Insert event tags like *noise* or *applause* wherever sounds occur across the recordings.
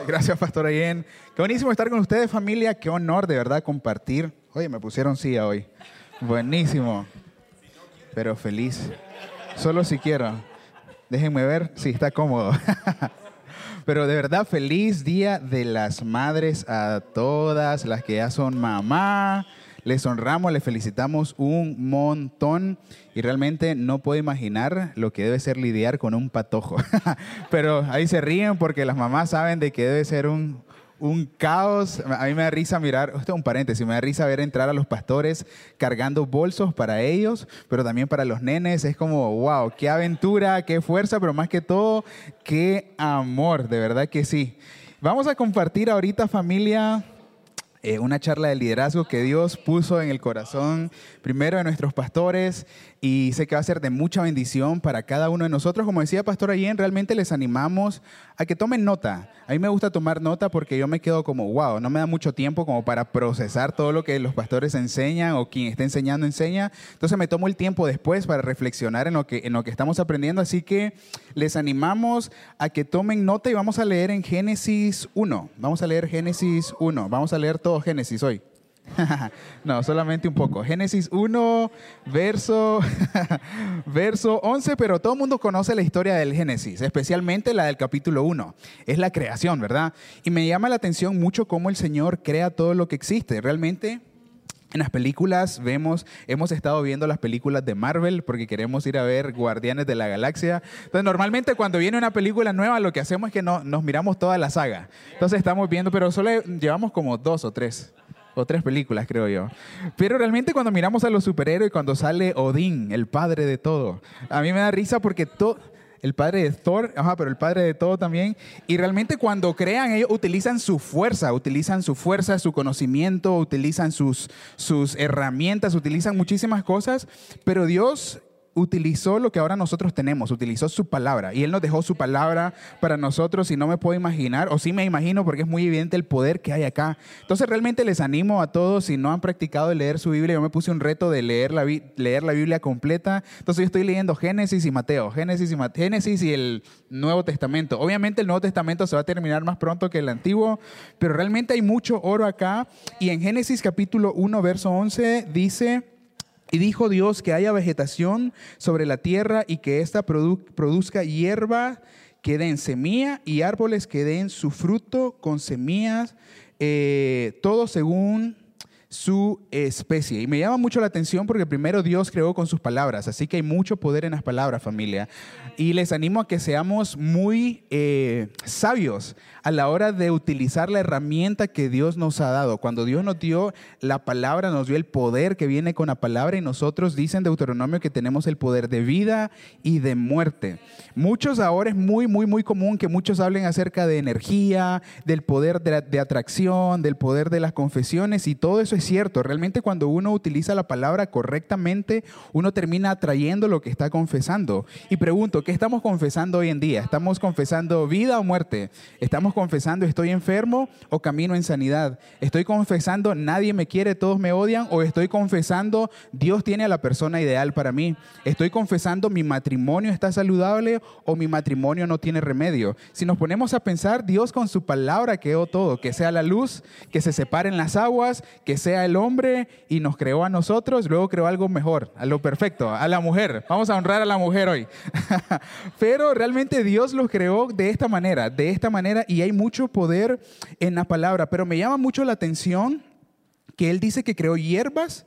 *laughs* Gracias, Pastor Ayen. Qué buenísimo estar con ustedes, familia. Qué honor, de verdad, compartir. Oye, me pusieron silla hoy. Buenísimo. Pero feliz. Solo si quiero. Déjenme ver si está cómodo. *laughs* Pero de verdad, feliz Día de las Madres a todas las que ya son mamá. Les honramos, les felicitamos un montón y realmente no puedo imaginar lo que debe ser lidiar con un patojo. *laughs* Pero ahí se ríen porque las mamás saben de que debe ser un, un caos. A mí me da risa mirar, esto es un paréntesis, me da risa ver entrar a los pastores cargando bolsos para ellos, pero también para los nenes. Es como, wow, qué aventura, qué fuerza, pero más que todo, qué amor, de verdad que sí. Vamos a compartir ahorita familia eh, una charla de liderazgo que Dios puso en el corazón primero de nuestros pastores y sé que va a ser de mucha bendición para cada uno de nosotros. Como decía Pastor Allen, realmente les animamos a que tomen nota. A mí me gusta tomar nota porque yo me quedo como, wow, no me da mucho tiempo como para procesar todo lo que los pastores enseñan o quien está enseñando enseña. Entonces me tomo el tiempo después para reflexionar en lo que, en lo que estamos aprendiendo. Así que les animamos a que tomen nota y vamos a leer en Génesis 1. Vamos a leer Génesis 1. Vamos a leer todo Génesis hoy. *laughs* no, solamente un poco. Génesis 1, verso, *laughs* verso 11, pero todo el mundo conoce la historia del Génesis, especialmente la del capítulo 1. Es la creación, ¿verdad? Y me llama la atención mucho cómo el Señor crea todo lo que existe. Realmente en las películas vemos, hemos estado viendo las películas de Marvel porque queremos ir a ver Guardianes de la Galaxia. Entonces, normalmente cuando viene una película nueva, lo que hacemos es que no, nos miramos toda la saga. Entonces, estamos viendo, pero solo llevamos como dos o tres o tres películas, creo yo. Pero realmente cuando miramos a los superhéroes, cuando sale Odín, el padre de todo, a mí me da risa porque todo el padre de Thor, ajá, pero el padre de todo también. Y realmente cuando crean, ellos utilizan su fuerza, utilizan su fuerza, su conocimiento, utilizan sus, sus herramientas, utilizan muchísimas cosas, pero Dios utilizó lo que ahora nosotros tenemos, utilizó su palabra y Él nos dejó su palabra para nosotros y no me puedo imaginar, o sí me imagino porque es muy evidente el poder que hay acá. Entonces realmente les animo a todos, si no han practicado leer su Biblia, yo me puse un reto de leer la, leer la Biblia completa, entonces yo estoy leyendo Génesis y Mateo, Génesis y, Génesis y el Nuevo Testamento. Obviamente el Nuevo Testamento se va a terminar más pronto que el Antiguo, pero realmente hay mucho oro acá y en Génesis capítulo 1, verso 11 dice... Y dijo Dios que haya vegetación sobre la tierra y que ésta produzca hierba que den semilla y árboles que den su fruto con semillas, eh, todo según su especie. Y me llama mucho la atención porque primero Dios creó con sus palabras, así que hay mucho poder en las palabras, familia. Y les animo a que seamos muy eh, sabios a la hora de utilizar la herramienta que Dios nos ha dado. Cuando Dios nos dio la palabra, nos dio el poder que viene con la palabra y nosotros dicen Deuteronomio que tenemos el poder de vida y de muerte. Muchos ahora es muy, muy, muy común que muchos hablen acerca de energía, del poder de, de atracción, del poder de las confesiones y todo eso es cierto. Realmente cuando uno utiliza la palabra correctamente, uno termina atrayendo lo que está confesando. Y pregunto, ¿qué estamos confesando hoy en día? ¿Estamos confesando vida o muerte? ¿Estamos confesando estoy enfermo o camino en sanidad? ¿Estoy confesando nadie me quiere, todos me odian? ¿O estoy confesando Dios tiene a la persona ideal para mí? ¿Estoy confesando mi matrimonio está saludable o mi matrimonio no tiene remedio? Si nos ponemos a pensar, Dios con su palabra creó todo, que sea la luz, que se separen las aguas, que sea el hombre y nos creó a nosotros, luego creó algo mejor, a lo perfecto, a la mujer. Vamos a honrar a la mujer hoy. *laughs* Pero realmente Dios los creó de esta manera, de esta manera y hay mucho poder en la palabra, pero me llama mucho la atención que él dice que creó hierbas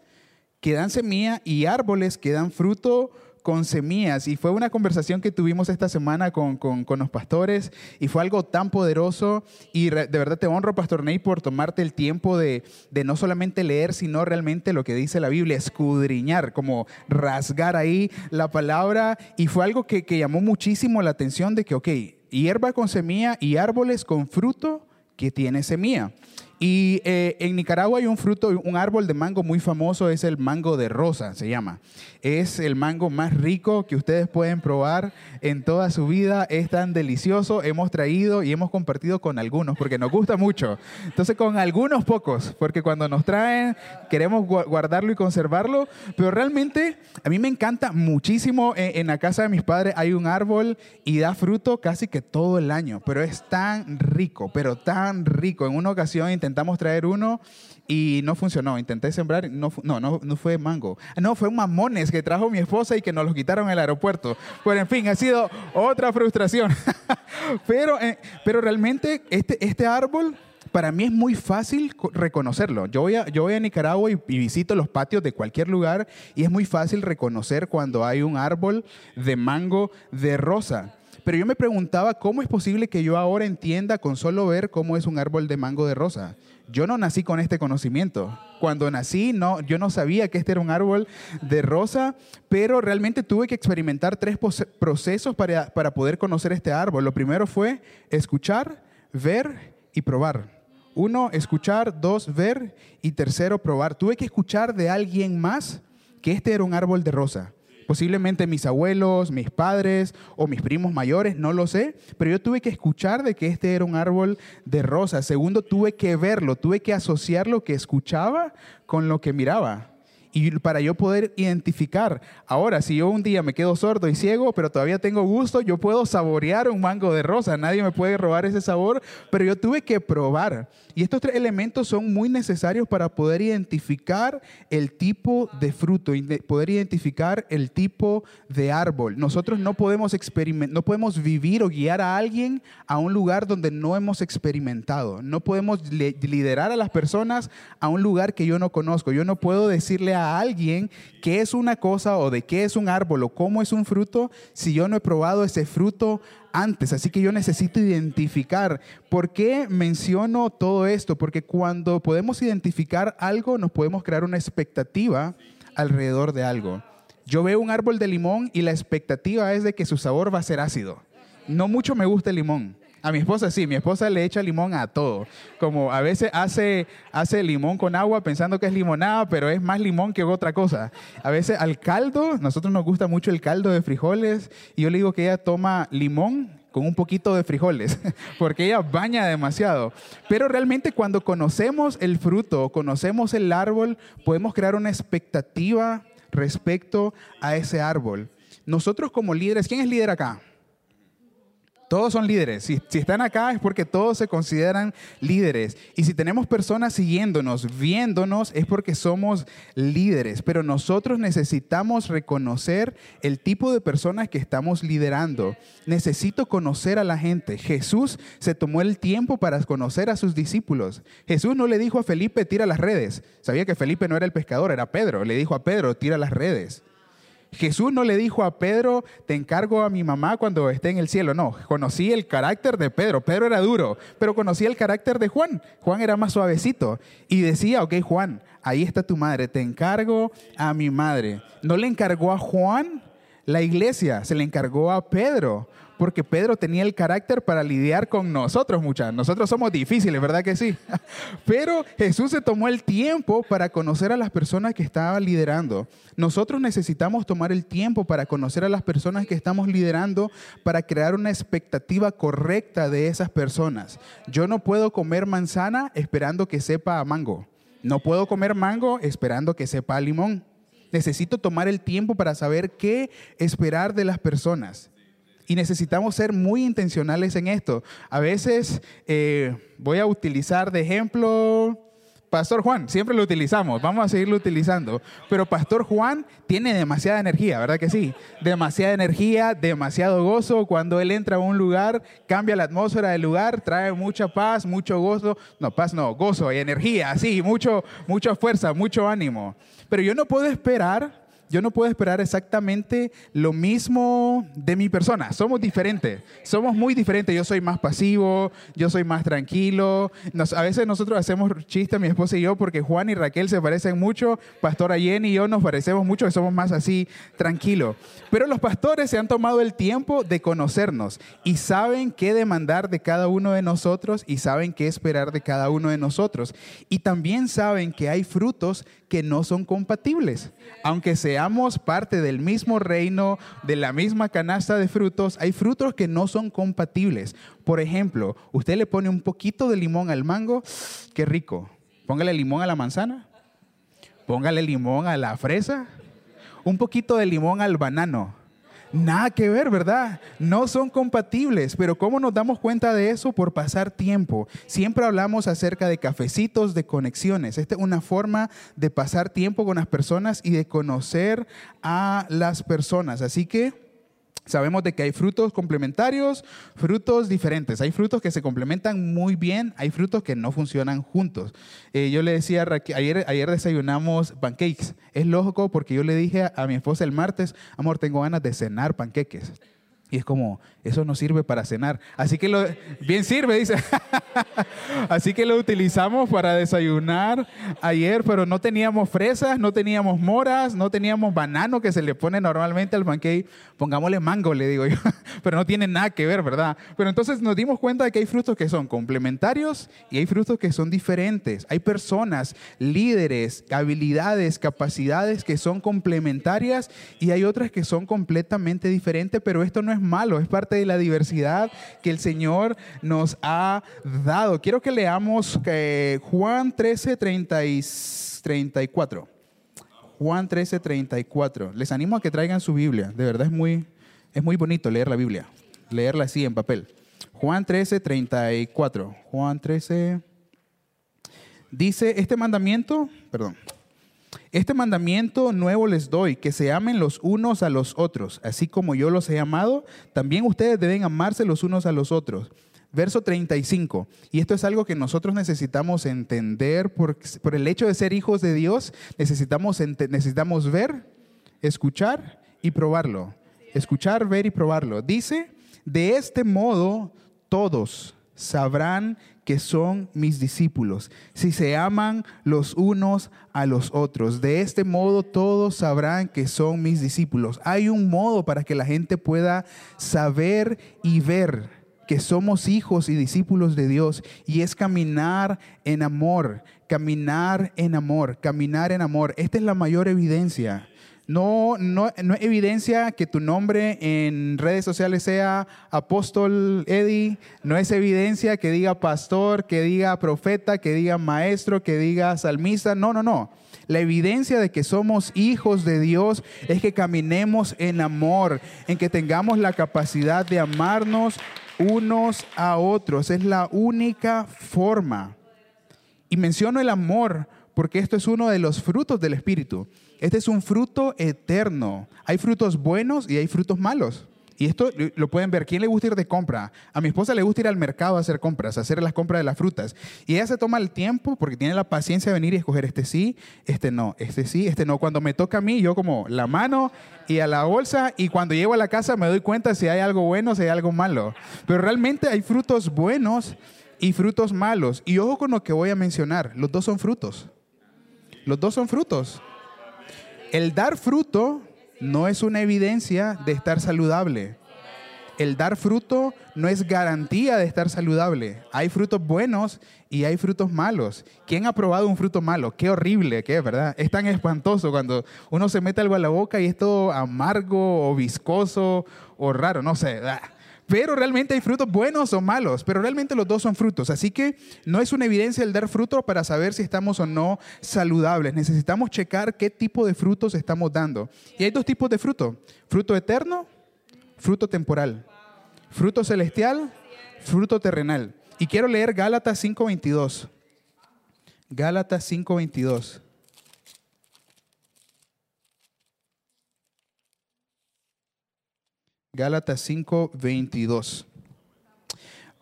que dan semilla y árboles que dan fruto con semillas. Y fue una conversación que tuvimos esta semana con, los pastores y fue algo tan poderoso. Y de verdad te honro, Pastor Ney, por tomarte el tiempo de, no solamente leer, sino realmente lo que dice la Biblia, escudriñar, como rasgar ahí la palabra. Y fue algo que, que llamó muchísimo la atención de que, ok, hierba con semilla y árboles con fruto que tiene semilla. Y eh, en Nicaragua hay un fruto, un árbol de mango muy famoso, es el mango de rosa, se llama. Es el mango más rico que ustedes pueden probar en toda su vida. Es tan delicioso. Hemos traído y hemos compartido con algunos porque nos gusta mucho. Entonces con algunos pocos, porque cuando nos traen queremos guardarlo y conservarlo. Pero realmente a mí me encanta muchísimo. En, en la casa de mis padres hay un árbol y da fruto casi que todo el año. Pero es tan rico, pero tan rico. En una ocasión intentamos traer uno y no funcionó. Intenté sembrar, no, no, no, no fue mango. No, fue un mamones que trajo mi esposa y que nos lo quitaron en el aeropuerto. Pero en fin, ha sido otra frustración. *laughs* pero, eh, pero realmente este, este árbol para mí es muy fácil reconocerlo. Yo voy a, yo voy a Nicaragua y, y, visito los patios de cualquier lugar y es muy fácil reconocer cuando hay un árbol de mango de rosa. Pero yo me preguntaba cómo es posible que yo ahora entienda con solo ver cómo es un árbol de mango de rosa. Yo no nací con este conocimiento. Cuando nací, no, yo no sabía que este era un árbol de rosa, pero realmente tuve que experimentar tres procesos para, para poder conocer este árbol. Lo primero fue escuchar, ver y probar. Uno, escuchar, dos, ver y tercero, probar. Tuve que escuchar de alguien más que este era un árbol de rosa. Posiblemente mis abuelos, mis padres o mis primos mayores, no lo sé, pero yo tuve que escuchar de que este era un árbol de rosas. Segundo, tuve que verlo, tuve que asociar lo que escuchaba con lo que miraba y para yo poder identificar. Ahora, si yo un día me quedo sordo y ciego, pero todavía tengo gusto, yo puedo saborear un mango de rosa. Nadie me puede robar ese sabor, pero yo tuve que probar. Y estos tres elementos son muy necesarios para poder identificar el tipo de fruto, poder identificar el tipo de árbol. Nosotros no podemos experimentar, no podemos vivir o guiar a alguien a un lugar donde no hemos experimentado. No podemos liderar a las personas a un lugar que yo no conozco. Yo no puedo decirle a a alguien qué es una cosa o de qué es un árbol o cómo es un fruto si yo no he probado ese fruto antes. Así que yo necesito identificar. ¿Por qué menciono todo esto? Porque cuando podemos identificar algo, nos podemos crear una expectativa alrededor de algo. Yo veo un árbol de limón y la expectativa es de que su sabor va a ser ácido. No mucho me gusta el limón. A mi esposa sí, mi esposa le echa limón a todo. Como a veces hace, hace limón con agua pensando que es limonada, pero es más limón que otra cosa. A veces al caldo, nosotros nos gusta mucho el caldo de frijoles, y yo le digo que ella toma limón con un poquito de frijoles, *laughs* porque ella baña demasiado. Pero realmente cuando conocemos el fruto, conocemos el árbol, podemos crear una expectativa respecto a ese árbol. Nosotros como líderes, ¿quién es líder acá? Todos son líderes. Si, están acá es porque todos se consideran líderes. Y si tenemos personas siguiéndonos, viéndonos, es porque somos líderes. Pero nosotros necesitamos reconocer el tipo de personas que estamos liderando. Necesito conocer a la gente. Jesús se tomó el tiempo para conocer a sus discípulos. Jesús no le dijo a Felipe, tira las redes. Sabía que Felipe no era el pescador, era Pedro. Le dijo a Pedro, tira las redes. Jesús no le dijo a Pedro, te encargo a mi mamá cuando esté en el cielo. No, conocí el carácter de Pedro. Pedro era duro, pero conocí el carácter de Juan. Juan era más suavecito. Y decía, ok, Juan, ahí está tu madre, te encargo a mi madre. No le encargó a Juan la iglesia, se le encargó a Pedro porque Pedro tenía el carácter para lidiar con nosotros, muchachos. Nosotros somos difíciles, ¿verdad que sí? *laughs* Pero Jesús se tomó el tiempo para conocer a las personas que estaba liderando. Nosotros necesitamos tomar el tiempo para conocer a las personas que estamos liderando para crear una expectativa correcta de esas personas. Yo no puedo comer manzana esperando que sepa a mango. No puedo comer mango esperando que sepa limón. Necesito tomar el tiempo para saber qué esperar de las personas. Y necesitamos ser muy intencionales en esto. A veces eh, voy a utilizar de ejemplo Pastor Juan, siempre lo utilizamos, vamos a seguirlo utilizando. Pero Pastor Juan tiene demasiada energía, ¿verdad que sí? Demasiada energía, demasiado gozo. Cuando él entra a un lugar, cambia la atmósfera del lugar, trae mucha paz, mucho gozo. No, paz no, gozo y energía, sí, mucho, mucha fuerza, mucho ánimo. Pero yo no puedo esperar yo no puedo esperar exactamente lo mismo de mi persona. Somos diferentes, somos muy diferentes. Yo soy más pasivo, yo soy más tranquilo. a veces nosotros hacemos chistes, mi esposa y yo, porque Juan y Raquel se parecen mucho. Pastora Jenny y yo nos parecemos mucho, somos más así tranquilos. Pero los pastores se han tomado el tiempo de conocernos y saben qué demandar de cada uno de nosotros y saben qué esperar de cada uno de nosotros. Y también saben que hay frutos que no son compatibles. Aunque seamos parte del mismo reino, de la misma canasta de frutos, hay frutos que no son compatibles. Por ejemplo, usted le pone un poquito de limón al mango, qué rico. Póngale limón a la manzana, póngale limón a la fresa, un poquito de limón al banano Nada que ver, ¿verdad? No son compatibles, pero ¿cómo nos damos cuenta de eso? Por pasar tiempo. Siempre hablamos acerca de cafecitos, de conexiones. Esta es una forma de pasar tiempo con las personas y de conocer a las personas. Así que Sabemos de que hay frutos complementarios, frutos diferentes. Hay frutos que se complementan muy bien, hay frutos que no funcionan juntos. Eh, yo le decía, ayer, ayer desayunamos pancakes. Es lógico porque yo le dije a mi esposa el martes, amor, tengo ganas de cenar panqueques. Y es como, eso no sirve para cenar. Así que lo, bien sirve, dice. *laughs* Así que lo utilizamos para desayunar ayer, pero no teníamos fresas, no teníamos moras, no teníamos banano que se le pone normalmente al pancake. Pongámosle mango, le digo yo. *laughs* Pero no tiene nada que ver, ¿verdad? Pero entonces nos dimos cuenta de que hay frutos que son complementarios y hay frutos que son diferentes. Hay personas, líderes, habilidades, capacidades que son complementarias y hay otras que son completamente diferentes, pero esto no es malo, es parte de la diversidad que el Señor nos ha dado. Quiero que leamos eh, Juan 13, 34. Juan 13, 34. Les animo a que traigan su Biblia. De verdad es muy, es muy bonito leer la Biblia. Leerla así en papel. Juan 13, 34. Juan 13. Dice, este mandamiento, perdón, este mandamiento nuevo les doy, que se amen los unos a los otros, así como yo los he amado, también ustedes deben amarse los unos a los otros. Verso 35, y esto es algo que nosotros necesitamos entender por, por el hecho de ser hijos de Dios, necesitamos, necesitamos ver, escuchar y probarlo. Escuchar, ver y probarlo. Dice, de este modo todos sabrán que son mis discípulos, si se aman los unos a los otros. De este modo todos sabrán que son mis discípulos. Hay un modo para que la gente pueda saber y ver que somos hijos y discípulos de Dios y es caminar en amor, caminar en amor, caminar en amor. Esta es la mayor evidencia no, no, no, evidencia que tu nombre en redes sociales sea apóstol Eddie. No es evidencia que diga pastor, que diga profeta, que diga maestro, que diga salmista. No, no, no. La evidencia de que somos hijos de Dios es que caminemos en amor, en que tengamos la capacidad de amarnos unos a otros. Es la única forma. Y menciono el amor porque esto es uno de los frutos del Espíritu. Este es un fruto eterno. Hay frutos buenos y hay frutos malos. Y esto lo pueden ver. ¿Quién le gusta ir de compra? A mi esposa le gusta ir al mercado a hacer compras, a hacer las compras de las frutas. Y ella se toma el tiempo porque tiene la paciencia de venir y escoger este sí, este no, este sí, este no. Cuando me toca a mí, yo como la mano y a la bolsa y cuando llego a la casa me doy cuenta si hay algo bueno, si hay algo malo. Pero realmente hay frutos buenos y frutos malos. Y ojo con lo que voy a mencionar. Los dos son frutos. Los dos son frutos. El dar fruto no es una evidencia de estar saludable. El dar fruto no es garantía de estar saludable. Hay frutos buenos y hay frutos malos. ¿Quién ha probado un fruto malo? Qué horrible que es, ¿verdad? Es tan espantoso cuando uno se mete algo a la boca y es todo amargo o viscoso o raro, no sé. Pero realmente hay frutos buenos o malos, pero realmente los dos son frutos. Así que no es una evidencia el dar fruto para saber si estamos o no saludables. Necesitamos checar qué tipo de frutos estamos dando. Y hay dos tipos de fruto. Fruto eterno, fruto temporal. Fruto celestial, fruto terrenal. Y quiero leer Gálatas 5.22. Gálatas 5.22. Gálatas 5, 22.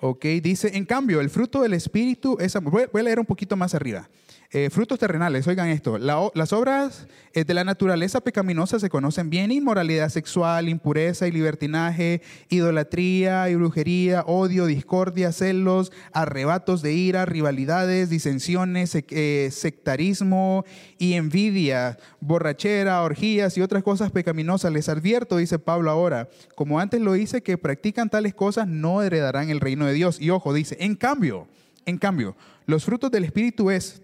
Ok, dice, en cambio, el fruto del Espíritu es amor. Voy, a leer un poquito más arriba. Eh, frutos terrenales, oigan esto. las obras eh, de la naturaleza pecaminosa se conocen bien: inmoralidad sexual, impureza y libertinaje, idolatría y brujería, odio, discordia, celos, arrebatos de ira, rivalidades, disensiones, eh, sectarismo y envidia, borrachera, orgías y otras cosas pecaminosas. Les advierto, dice Pablo ahora, como antes lo hice, que practican tales cosas no heredarán el reino de Dios. Y ojo, dice, en cambio, en cambio, los frutos del Espíritu es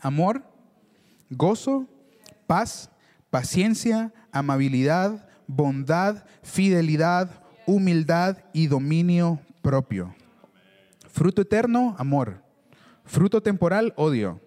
amor, gozo, paz, paciencia, amabilidad, bondad, fidelidad, humildad y dominio propio. Fruto eterno, amor. Fruto temporal, odio.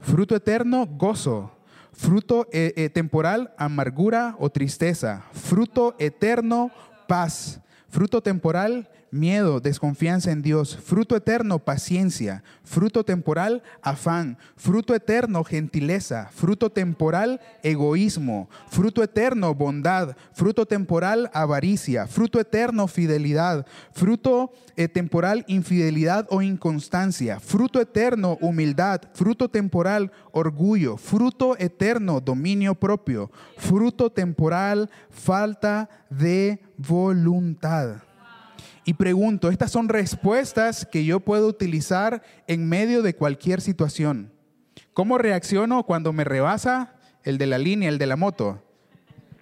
Fruto eterno, gozo. Fruto eh, eh, temporal, amargura o tristeza. Fruto eterno, paz. Fruto temporal, miedo, desconfianza en Dios, fruto eterno, paciencia, fruto temporal, afán, fruto eterno, gentileza, fruto temporal, egoísmo, fruto eterno, bondad, fruto temporal, avaricia, fruto eterno, fidelidad, fruto eh, temporal, infidelidad o inconstancia, fruto eterno, humildad, fruto temporal, orgullo, fruto eterno, dominio propio, fruto temporal, falta de voluntad. Y pregunto, estas son respuestas que yo puedo utilizar en medio de cualquier situación. ¿Cómo reacciono cuando me rebasa el de la línea, el de la moto?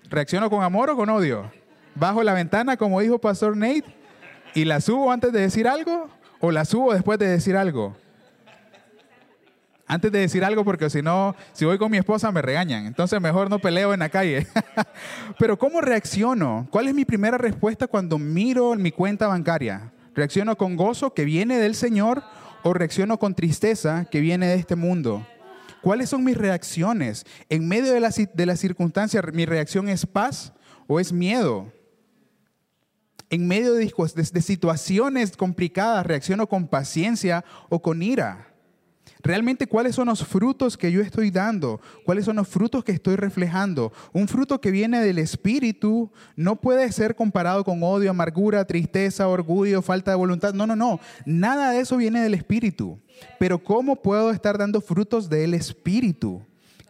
¿Reacciono con amor o con odio? ¿Bajo la ventana, como dijo Pastor Nate, y la subo antes de decir algo o la subo después de decir algo? Antes de decir algo, porque si no, si voy con mi esposa me regañan. Entonces mejor no peleo en la calle. *laughs* Pero ¿cómo reacciono? ¿Cuál es mi primera respuesta cuando miro mi cuenta bancaria? ¿Reacciono con gozo que viene del Señor o reacciono con tristeza que viene de este mundo? ¿Cuáles son mis reacciones? En medio de la, de la circunstancia, ¿mi reacción es paz o es miedo? En medio de situaciones complicadas, ¿reacciono con paciencia o con ira? Realmente cuáles son los frutos que yo estoy dando, cuáles son los frutos que estoy reflejando. Un fruto que viene del Espíritu no puede ser comparado con odio, amargura, tristeza, orgullo, falta de voluntad. No, no, no. Nada de eso viene del Espíritu. Pero ¿cómo puedo estar dando frutos del Espíritu?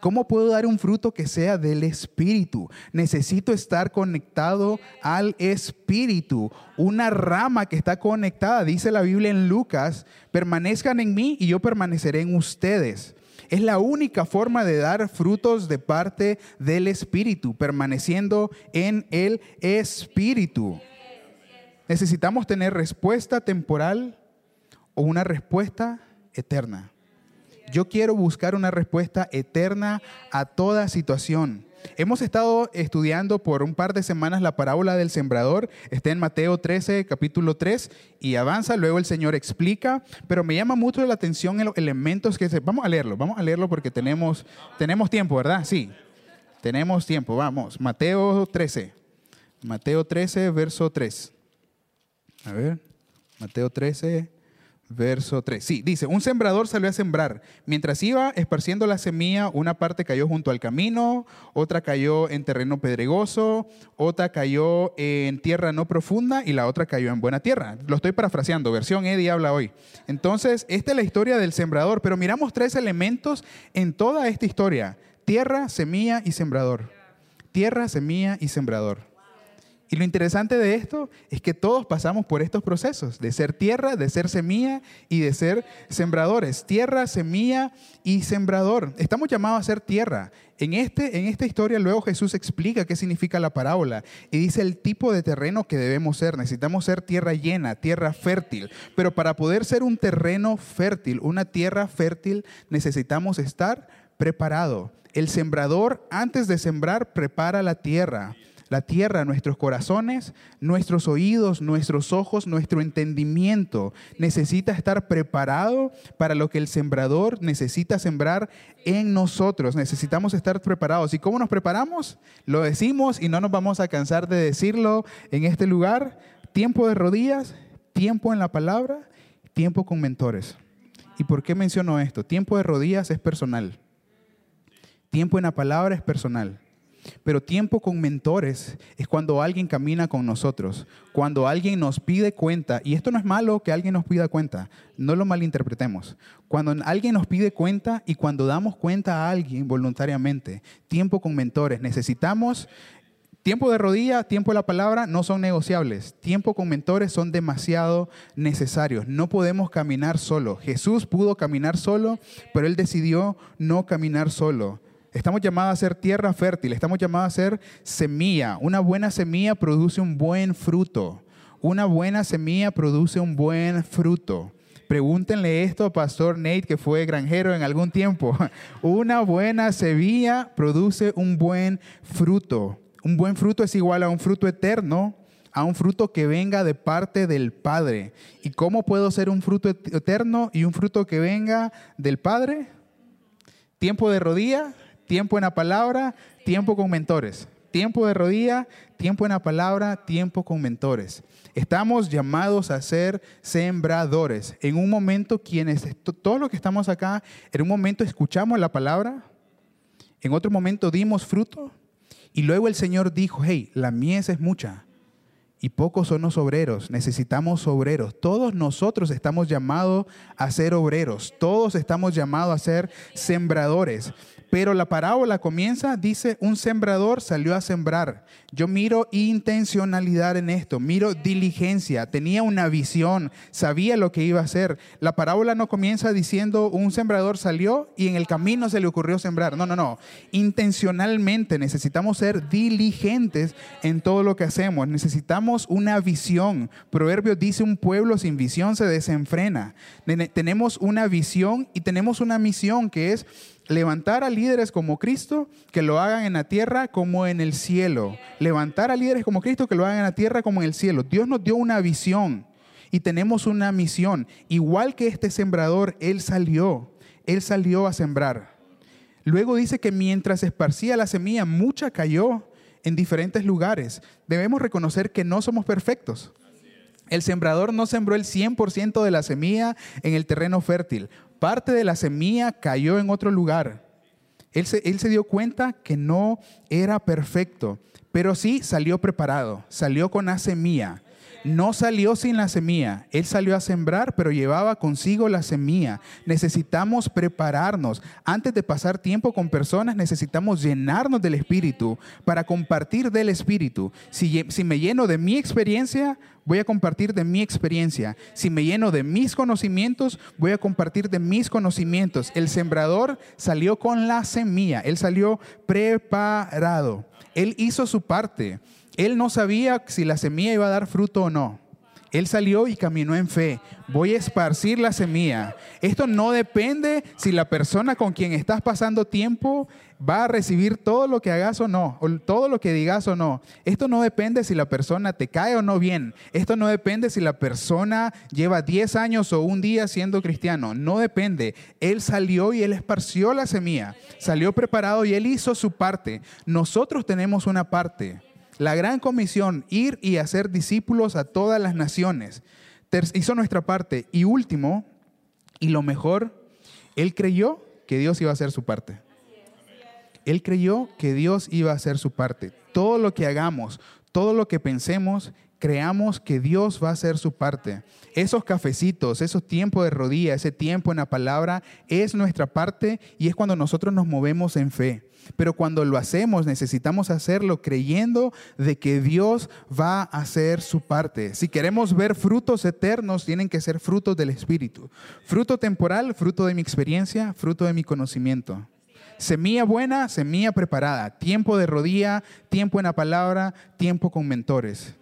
¿Cómo puedo dar un fruto que sea del Espíritu? Necesito estar conectado al Espíritu. Una rama que está conectada, dice la Biblia en Lucas, permanezcan en mí y yo permaneceré en ustedes. Es la única forma de dar frutos de parte del Espíritu, permaneciendo en el Espíritu. Necesitamos tener respuesta temporal o una respuesta eterna. Yo quiero buscar una respuesta eterna a toda situación. Hemos estado estudiando por un par de semanas la parábola del sembrador. Está en Mateo 13, capítulo 3, y avanza. Luego el Señor explica, pero me llama mucho la atención los elementos que se... Vamos a leerlo, vamos a leerlo porque tenemos, tenemos tiempo, ¿verdad? Sí, tenemos tiempo. Vamos, Mateo 13. Mateo 13, verso 3. A ver, Mateo 13, verso 3. Sí, dice, un sembrador salió a sembrar. Mientras iba esparciendo la semilla, una parte cayó junto al camino, otra cayó en terreno pedregoso, otra cayó en tierra no profunda y la otra cayó en buena tierra. Lo estoy parafraseando, versión Eddie habla hoy. Entonces, esta es la historia del sembrador, pero miramos tres elementos en toda esta historia. Tierra, semilla y sembrador. Tierra, semilla y sembrador. Y lo interesante de esto es que todos pasamos por estos procesos, de ser tierra, de ser semilla y de ser sembradores. Tierra, semilla y sembrador. Estamos llamados a ser tierra. En, este, en esta historia luego Jesús explica qué significa la parábola y dice el tipo de terreno que debemos ser. Necesitamos ser tierra llena, tierra fértil. Pero para poder ser un terreno fértil, una tierra fértil, necesitamos estar preparado. El sembrador antes de sembrar prepara la tierra la tierra, nuestros corazones, nuestros oídos, nuestros ojos, nuestro entendimiento necesita estar preparado para lo que el sembrador necesita sembrar en nosotros. Necesitamos estar preparados. ¿Y cómo nos preparamos? Lo decimos y no nos vamos a cansar de decirlo en este lugar. Tiempo de rodillas, tiempo en la palabra, tiempo con mentores. ¿Y por qué menciono esto? Tiempo de rodillas es personal. Tiempo en la palabra es personal. Pero tiempo con mentores es cuando alguien camina con nosotros, cuando alguien nos pide cuenta, y esto no es malo que alguien nos pida cuenta, no lo malinterpretemos. Cuando alguien nos pide cuenta y cuando damos cuenta a alguien voluntariamente, tiempo con mentores, necesitamos Tiempo de rodilla, tiempo de la palabra no son negociables. Tiempo con mentores son demasiado necesarios. No podemos caminar solo. Jesús pudo caminar solo, pero él decidió no caminar solo. Estamos llamados a ser tierra fértil, estamos llamados a ser semilla. Una buena semilla produce un buen fruto. Una buena semilla produce un buen fruto. Pregúntenle esto a Pastor Nate, que fue granjero en algún tiempo. *laughs* Una buena semilla produce un buen fruto. Un buen fruto es igual a un fruto eterno, a un fruto que venga de parte del Padre. ¿Y cómo puedo ser un fruto eterno y un fruto que venga del Padre? Tiempo de rodilla, tiempo en la palabra, tiempo con mentores. Tiempo de rodilla, tiempo en la palabra, tiempo con mentores. Estamos llamados a ser sembradores. En un momento, quienes, todos los que estamos acá, en un momento escuchamos la palabra, en otro momento dimos fruto, y luego el Señor dijo, hey, la mies es mucha y pocos son los obreros, necesitamos obreros. Todos nosotros estamos llamados a ser obreros, todos estamos llamados a ser sembradores. Pero la parábola comienza, dice, un sembrador salió a sembrar. Yo miro intencionalidad en esto, miro diligencia, tenía una visión, sabía lo que iba a hacer. La parábola no comienza diciendo un sembrador salió y en el camino se le ocurrió sembrar. No, no, no. Intencionalmente necesitamos ser diligentes en todo lo que hacemos. Necesitamos una visión. Proverbio dice, un pueblo sin visión se desenfrena. Tenemos una visión y tenemos una misión que es levantar a líderes como Cristo que lo hagan en la tierra como en el cielo. Levantar a líderes como Cristo que lo hagan en la tierra como en el cielo. Dios nos dio una visión y tenemos una misión. Igual que este sembrador, Él salió, Él salió a sembrar. Luego dice que mientras esparcía la semilla, mucha cayó en diferentes lugares. Debemos reconocer que no somos perfectos. El sembrador no sembró el 100% de la semilla en el terreno fértil parte de la semilla cayó en otro lugar. Él se, él se, dio cuenta que no era perfecto, pero sí salió preparado, salió con la semilla no salió sin la semilla. Él salió a sembrar, pero llevaba consigo la semilla. Necesitamos prepararnos. Antes de pasar tiempo con personas, necesitamos llenarnos del Espíritu para compartir del Espíritu. Si, me lleno de mi experiencia, voy a compartir de mi experiencia. Si me lleno de mis conocimientos, voy a compartir de mis conocimientos. El sembrador salió con la semilla. Él salió preparado. Él hizo su parte. Él no sabía si la semilla iba a dar fruto o no. Él salió y caminó en fe. Voy a esparcir la semilla. Esto no depende si la persona con quien estás pasando tiempo va a recibir todo lo que hagas o no, todo lo que digas o no. Esto no depende si la persona te cae o no bien. Esto no depende si la persona lleva 10 años o un día siendo cristiano. No depende. Él salió y él esparció la semilla. Salió preparado y él hizo su parte. Nosotros tenemos una parte. La gran comisión, ir y hacer discípulos a todas las naciones. Hizo nuestra parte. Y último, y lo mejor, él creyó que Dios iba a hacer su parte. Él creyó que Dios iba a hacer su parte. Todo lo que hagamos, todo lo que pensemos, creamos que Dios va a hacer su parte. Esos cafecitos, esos tiempos de rodilla, ese tiempo en la palabra es nuestra parte y es cuando nosotros nos movemos en fe. Pero cuando lo hacemos necesitamos hacerlo creyendo de que Dios va a hacer su parte. Si queremos ver frutos eternos, tienen que ser frutos del Espíritu. Fruto temporal, fruto de mi experiencia, fruto de mi conocimiento. Semilla buena, semilla preparada. Tiempo de rodilla, tiempo en la palabra, tiempo con mentores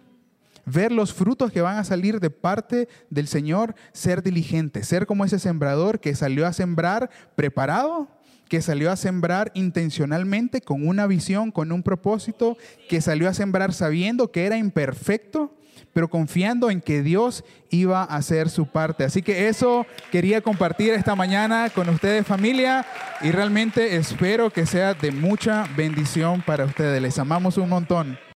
ver los frutos que van a salir de parte del Señor, ser diligente, ser como ese sembrador que salió a sembrar preparado que salió a sembrar intencionalmente con una visión, con un propósito, que salió a sembrar sabiendo que era imperfecto, pero confiando en que Dios iba a hacer su parte. Así que eso quería compartir esta mañana con ustedes familia y realmente espero que sea de mucha bendición para ustedes. Les amamos un montón.